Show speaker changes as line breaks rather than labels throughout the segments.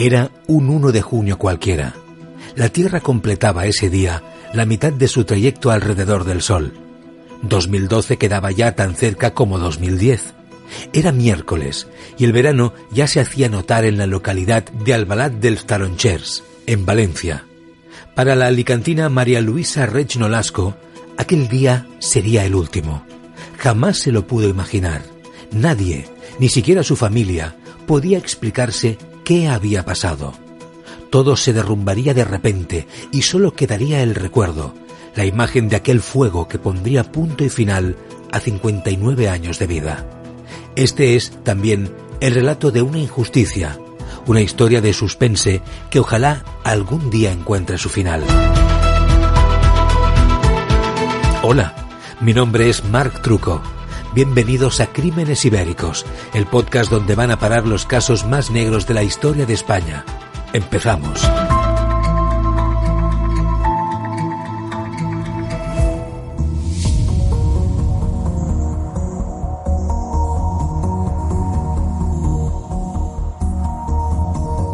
Era un 1 de junio cualquiera. La Tierra completaba ese día la mitad de su trayecto alrededor del Sol. 2012 quedaba ya tan cerca como 2010. Era miércoles y el verano ya se hacía notar en la localidad de Albalat del Taronchers, en Valencia. Para la alicantina María Luisa Rech Nolasco, aquel día sería el último. Jamás se lo pudo imaginar. Nadie, ni siquiera su familia, podía explicarse qué había pasado. Todo se derrumbaría de repente y solo quedaría el recuerdo, la imagen de aquel fuego que pondría punto y final a 59 años de vida. Este es también el relato de una injusticia, una historia de suspense que ojalá algún día encuentre su final. Hola, mi nombre es Mark Truco Bienvenidos a Crímenes Ibéricos, el podcast donde van a parar los casos más negros de la historia de España. Empezamos.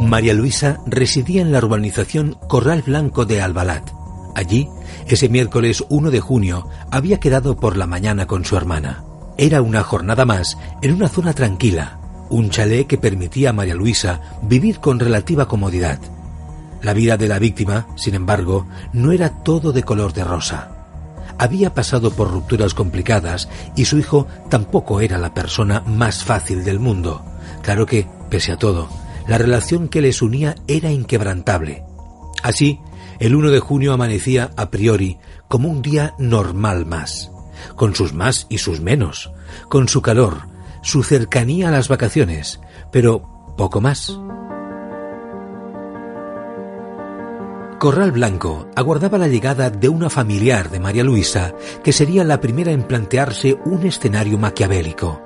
María Luisa residía en la urbanización Corral Blanco de Albalat. Allí, ese miércoles 1 de junio, había quedado por la mañana con su hermana. Era una jornada más en una zona tranquila, un chalet que permitía a María Luisa vivir con relativa comodidad. La vida de la víctima, sin embargo, no era todo de color de rosa. Había pasado por rupturas complicadas y su hijo tampoco era la persona más fácil del mundo. Claro que, pese a todo, la relación que les unía era inquebrantable. Así, el 1 de junio amanecía a priori como un día normal más con sus más y sus menos, con su calor, su cercanía a las vacaciones, pero poco más. Corral Blanco aguardaba la llegada de una familiar de María Luisa que sería la primera en plantearse un escenario maquiavélico.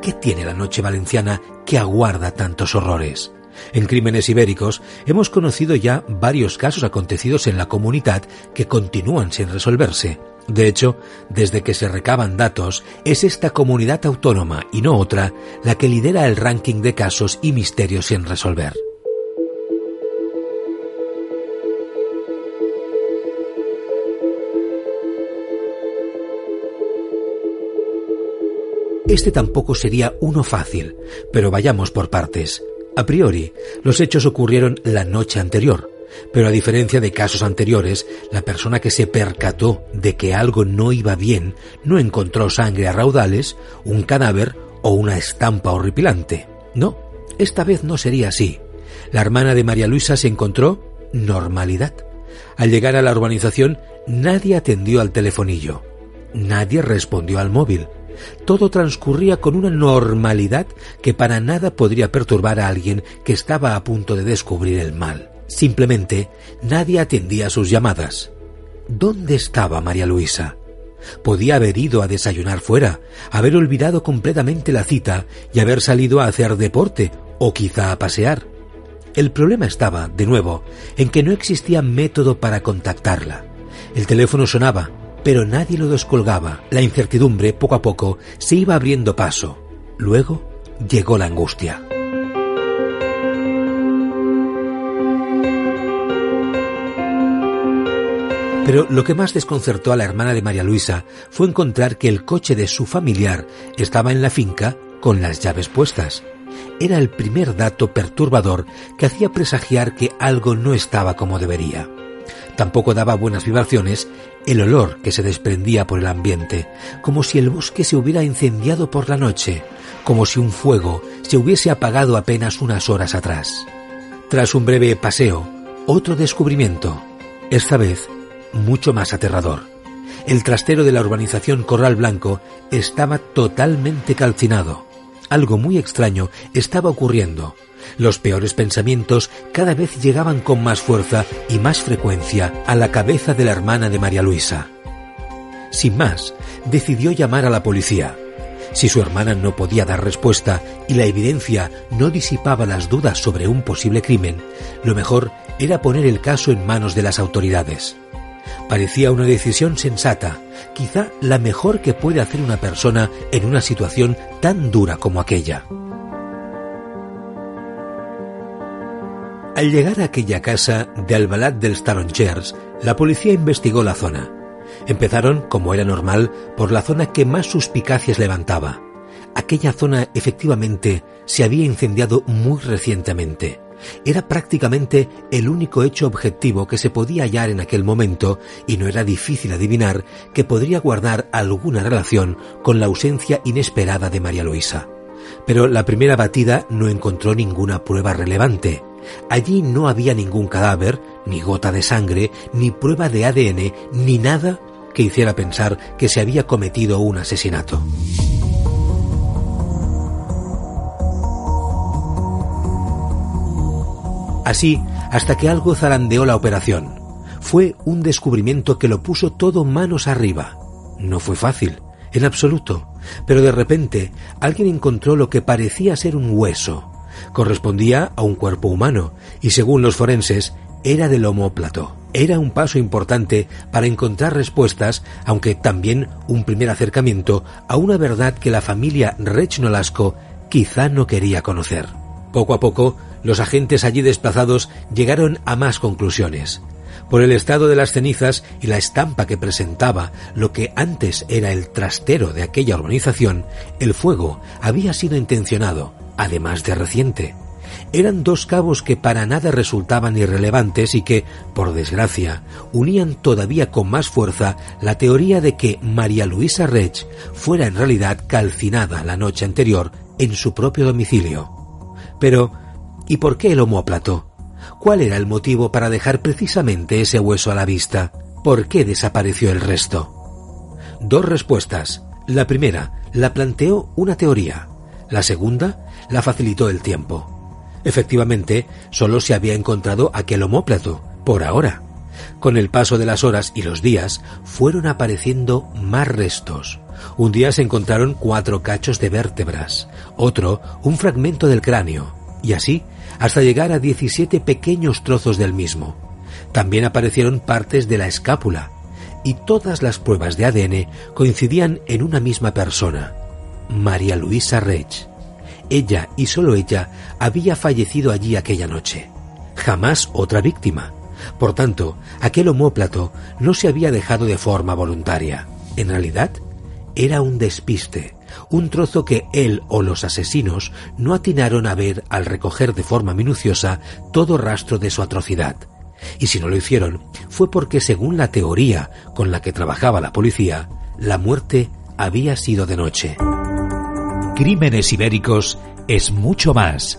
¿Qué tiene la noche valenciana que aguarda tantos horrores? En Crímenes Ibéricos hemos conocido ya varios casos acontecidos en la comunidad que continúan sin resolverse. De hecho, desde que se recaban datos, es esta comunidad autónoma y no otra la que lidera el ranking de casos y misterios sin resolver. Este tampoco sería uno fácil, pero vayamos por partes. A priori, los hechos ocurrieron la noche anterior, pero a diferencia de casos anteriores, la persona que se percató de que algo no iba bien no encontró sangre a raudales, un cadáver o una estampa horripilante. No, esta vez no sería así. La hermana de María Luisa se encontró normalidad. Al llegar a la urbanización, nadie atendió al telefonillo. Nadie respondió al móvil. Todo transcurría con una normalidad que para nada podría perturbar a alguien que estaba a punto de descubrir el mal. Simplemente nadie atendía sus llamadas. ¿Dónde estaba María Luisa? Podía haber ido a desayunar fuera, haber olvidado completamente la cita y haber salido a hacer deporte o quizá a pasear. El problema estaba, de nuevo, en que no existía método para contactarla. El teléfono sonaba, pero nadie lo descolgaba. La incertidumbre, poco a poco, se iba abriendo paso. Luego llegó la angustia. Pero lo que más desconcertó a la hermana de María Luisa fue encontrar que el coche de su familiar estaba en la finca con las llaves puestas. Era el primer dato perturbador que hacía presagiar que algo no estaba como debería. Tampoco daba buenas vibraciones el olor que se desprendía por el ambiente, como si el bosque se hubiera incendiado por la noche, como si un fuego se hubiese apagado apenas unas horas atrás. Tras un breve paseo, otro descubrimiento. Esta vez mucho más aterrador. El trastero de la urbanización Corral Blanco estaba totalmente calcinado. algo muy extraño estaba ocurriendo. Los peores pensamientos cada vez llegaban con más fuerza y más frecuencia a la cabeza de la hermana de María Luisa. Sin más, decidió llamar a la policía. Si su hermana no podía dar respuesta y la evidencia no disipaba las dudas sobre un posible crimen, lo mejor era poner el caso en manos de las autoridades. Parecía una decisión sensata, quizá la mejor que puede hacer una persona en una situación tan dura como aquella. Al llegar a aquella casa de Albalat del Staronchers, la policía investigó la zona. Empezaron, como era normal, por la zona que más suspicacias levantaba. Aquella zona efectivamente se había incendiado muy recientemente. Era prácticamente el único hecho objetivo que se podía hallar en aquel momento y no era difícil adivinar que podría guardar alguna relación con la ausencia inesperada de María Luisa. Pero la primera batida no encontró ninguna prueba relevante. Allí no había ningún cadáver, ni gota de sangre, ni prueba de ADN, ni nada que hiciera pensar que se había cometido un asesinato. Así, hasta que algo zarandeó la operación. Fue un descubrimiento que lo puso todo manos arriba. No fue fácil, en absoluto, pero de repente alguien encontró lo que parecía ser un hueso. Correspondía a un cuerpo humano y según los forenses era del homóplato. Era un paso importante para encontrar respuestas, aunque también un primer acercamiento a una verdad que la familia Rech Nolasco quizá no quería conocer. Poco a poco, los agentes allí desplazados llegaron a más conclusiones. Por el estado de las cenizas y la estampa que presentaba lo que antes era el trastero de aquella urbanización, el fuego había sido intencionado, además de reciente eran dos cabos que para nada resultaban irrelevantes y que, por desgracia, unían todavía con más fuerza la teoría de que María Luisa Rech fuera en realidad calcinada la noche anterior en su propio domicilio. Pero, ¿y por qué el homóplato? ¿Cuál era el motivo para dejar precisamente ese hueso a la vista? ¿Por qué desapareció el resto? Dos respuestas. La primera la planteó una teoría. La segunda la facilitó el tiempo. Efectivamente, solo se había encontrado aquel homóplato, por ahora. Con el paso de las horas y los días, fueron apareciendo más restos. Un día se encontraron cuatro cachos de vértebras, otro un fragmento del cráneo, y así hasta llegar a 17 pequeños trozos del mismo. También aparecieron partes de la escápula, y todas las pruebas de ADN coincidían en una misma persona, María Luisa Rech. Ella y solo ella había fallecido allí aquella noche. Jamás otra víctima. Por tanto, aquel homóplato no se había dejado de forma voluntaria. En realidad, era un despiste, un trozo que él o los asesinos no atinaron a ver al recoger de forma minuciosa todo rastro de su atrocidad. Y si no lo hicieron, fue porque, según la teoría con la que trabajaba la policía, la muerte había sido de noche.
Crímenes Ibéricos es mucho más.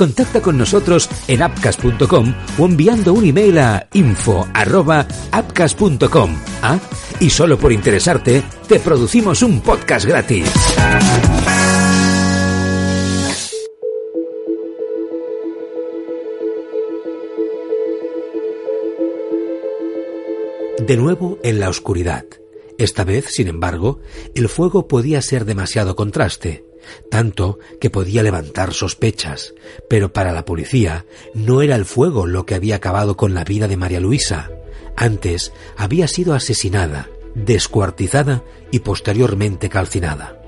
contacta con nosotros en appcast.com o enviando un email a info@appcast.com. ¿Ah? Y solo por interesarte, te producimos un podcast gratis.
De nuevo en la oscuridad. Esta vez, sin embargo, el fuego podía ser demasiado contraste tanto que podía levantar sospechas, pero para la policía no era el fuego lo que había acabado con la vida de María Luisa. Antes había sido asesinada, descuartizada y posteriormente calcinada.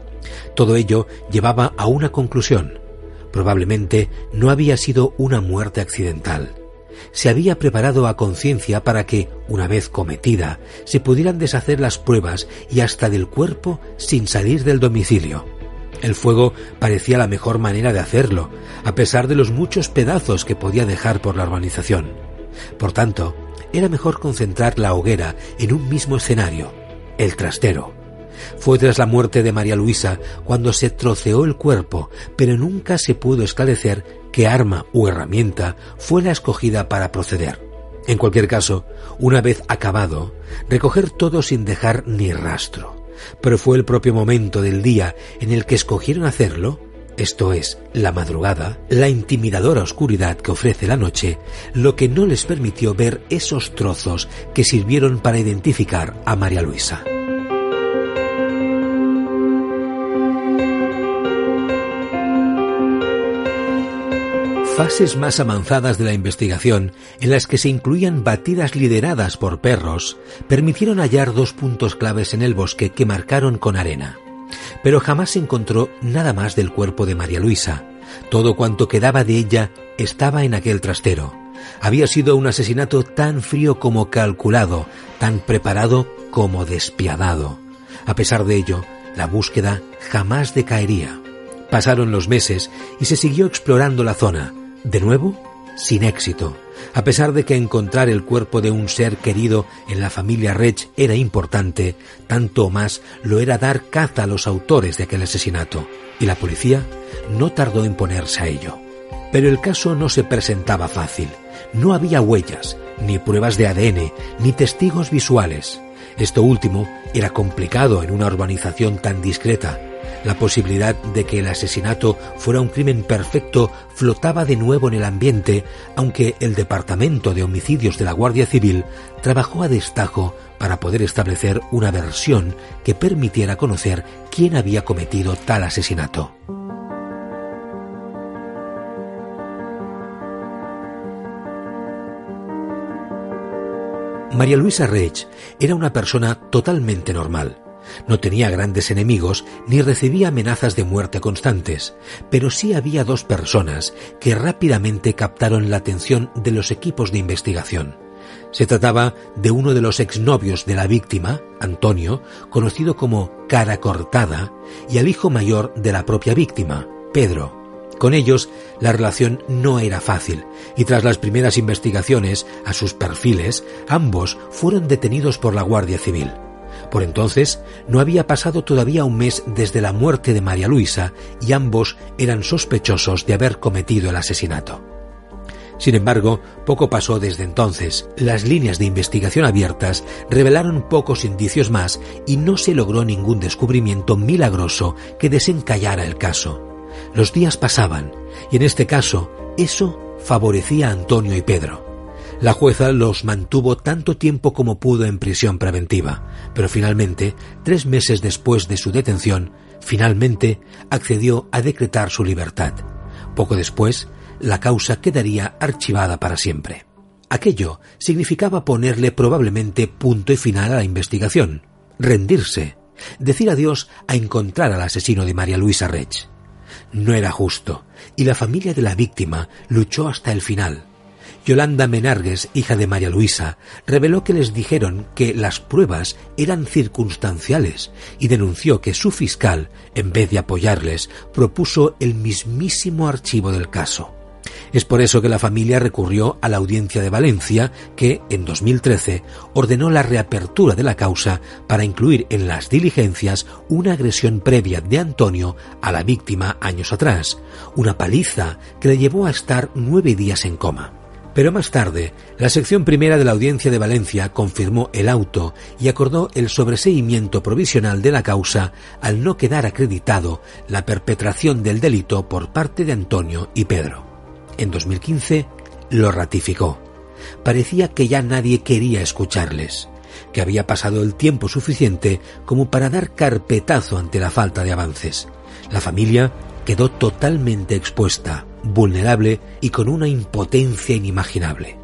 Todo ello llevaba a una conclusión. Probablemente no había sido una muerte accidental. Se había preparado a conciencia para que, una vez cometida, se pudieran deshacer las pruebas y hasta del cuerpo sin salir del domicilio. El fuego parecía la mejor manera de hacerlo, a pesar de los muchos pedazos que podía dejar por la urbanización. Por tanto, era mejor concentrar la hoguera en un mismo escenario, el trastero. Fue tras la muerte de María Luisa cuando se troceó el cuerpo, pero nunca se pudo esclarecer qué arma u herramienta fue la escogida para proceder. En cualquier caso, una vez acabado, recoger todo sin dejar ni rastro. Pero fue el propio momento del día en el que escogieron hacerlo, esto es, la madrugada, la intimidadora oscuridad que ofrece la noche, lo que no les permitió ver esos trozos que sirvieron para identificar a María Luisa. Fases más avanzadas de la investigación, en las que se incluían batidas lideradas por perros, permitieron hallar dos puntos claves en el bosque que marcaron con arena. Pero jamás se encontró nada más del cuerpo de María Luisa. Todo cuanto quedaba de ella estaba en aquel trastero. Había sido un asesinato tan frío como calculado, tan preparado como despiadado. A pesar de ello, la búsqueda jamás decaería. Pasaron los meses y se siguió explorando la zona, de nuevo, sin éxito, a pesar de que encontrar el cuerpo de un ser querido en la familia Rech era importante, tanto más lo era dar caza a los autores de aquel asesinato, y la policía no tardó en ponerse a ello. Pero el caso no se presentaba fácil. No había huellas, ni pruebas de ADN, ni testigos visuales. Esto último era complicado en una urbanización tan discreta, la posibilidad de que el asesinato fuera un crimen perfecto flotaba de nuevo en el ambiente, aunque el Departamento de Homicidios de la Guardia Civil trabajó a destajo para poder establecer una versión que permitiera conocer quién había cometido tal asesinato. María Luisa Reich era una persona totalmente normal. No tenía grandes enemigos ni recibía amenazas de muerte constantes, pero sí había dos personas que rápidamente captaron la atención de los equipos de investigación. Se trataba de uno de los exnovios de la víctima, Antonio, conocido como Cara Cortada, y al hijo mayor de la propia víctima, Pedro. Con ellos la relación no era fácil, y tras las primeras investigaciones a sus perfiles, ambos fueron detenidos por la Guardia Civil. Por entonces no había pasado todavía un mes desde la muerte de María Luisa y ambos eran sospechosos de haber cometido el asesinato. Sin embargo, poco pasó desde entonces. Las líneas de investigación abiertas revelaron pocos indicios más y no se logró ningún descubrimiento milagroso que desencallara el caso. Los días pasaban y en este caso eso favorecía a Antonio y Pedro. La jueza los mantuvo tanto tiempo como pudo en prisión preventiva, pero finalmente, tres meses después de su detención, finalmente accedió a decretar su libertad. Poco después, la causa quedaría archivada para siempre. Aquello significaba ponerle probablemente punto y final a la investigación, rendirse, decir adiós a encontrar al asesino de María Luisa Rech. No era justo, y la familia de la víctima luchó hasta el final Yolanda Menargues, hija de María Luisa, reveló que les dijeron que las pruebas eran circunstanciales y denunció que su fiscal, en vez de apoyarles, propuso el mismísimo archivo del caso. Es por eso que la familia recurrió a la Audiencia de Valencia, que, en 2013, ordenó la reapertura de la causa para incluir en las diligencias una agresión previa de Antonio a la víctima años atrás, una paliza que le llevó a estar nueve días en coma. Pero más tarde, la sección primera de la Audiencia de Valencia confirmó el auto y acordó el sobreseimiento provisional de la causa al no quedar acreditado la perpetración del delito por parte de Antonio y Pedro. En 2015 lo ratificó. Parecía que ya nadie quería escucharles, que había pasado el tiempo suficiente como para dar carpetazo ante la falta de avances. La familia quedó totalmente expuesta, vulnerable y con una impotencia inimaginable.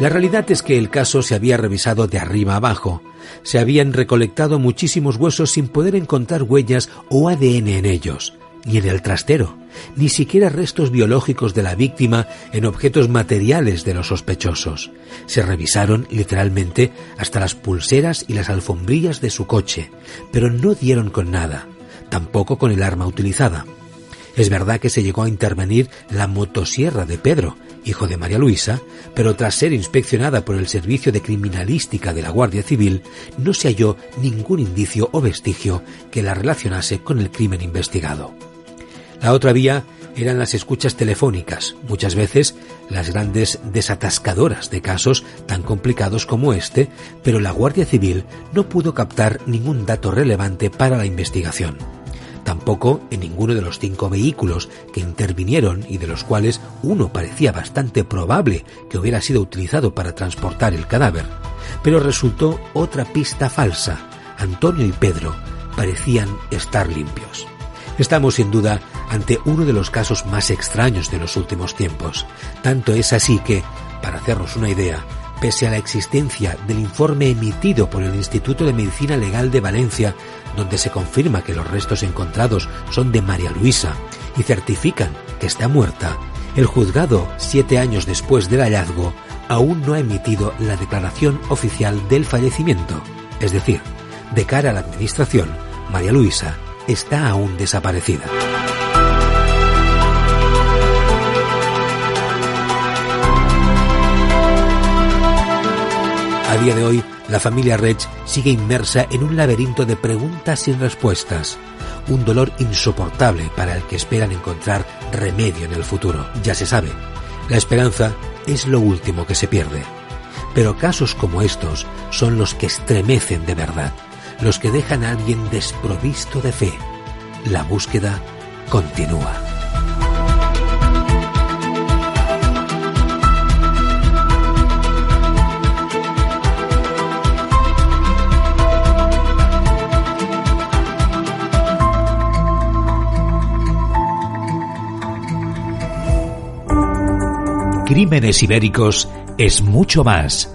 La realidad es que el caso se había revisado de arriba abajo. Se habían recolectado muchísimos huesos sin poder encontrar huellas o ADN en ellos, ni en el trastero, ni siquiera restos biológicos de la víctima en objetos materiales de los sospechosos. Se revisaron literalmente hasta las pulseras y las alfombrillas de su coche, pero no dieron con nada, tampoco con el arma utilizada. Es verdad que se llegó a intervenir la motosierra de Pedro, hijo de María Luisa, pero tras ser inspeccionada por el Servicio de Criminalística de la Guardia Civil, no se halló ningún indicio o vestigio que la relacionase con el crimen investigado. La otra vía eran las escuchas telefónicas, muchas veces las grandes desatascadoras de casos tan complicados como este, pero la Guardia Civil no pudo captar ningún dato relevante para la investigación. Tampoco en ninguno de los cinco vehículos que intervinieron y de los cuales uno parecía bastante probable que hubiera sido utilizado para transportar el cadáver. Pero resultó otra pista falsa. Antonio y Pedro parecían estar limpios. Estamos sin duda ante uno de los casos más extraños de los últimos tiempos. Tanto es así que, para hacernos una idea, pese a la existencia del informe emitido por el Instituto de Medicina Legal de Valencia, donde se confirma que los restos encontrados son de María Luisa y certifican que está muerta, el juzgado, siete años después del hallazgo, aún no ha emitido la declaración oficial del fallecimiento. Es decir, de cara a la Administración, María Luisa está aún desaparecida. A día de hoy, la familia Rech sigue inmersa en un laberinto de preguntas sin respuestas, un dolor insoportable para el que esperan encontrar remedio en el futuro. Ya se sabe, la esperanza es lo último que se pierde. Pero casos como estos son los que estremecen de verdad, los que dejan a alguien desprovisto de fe. La búsqueda continúa.
Crímenes Ibéricos es mucho más.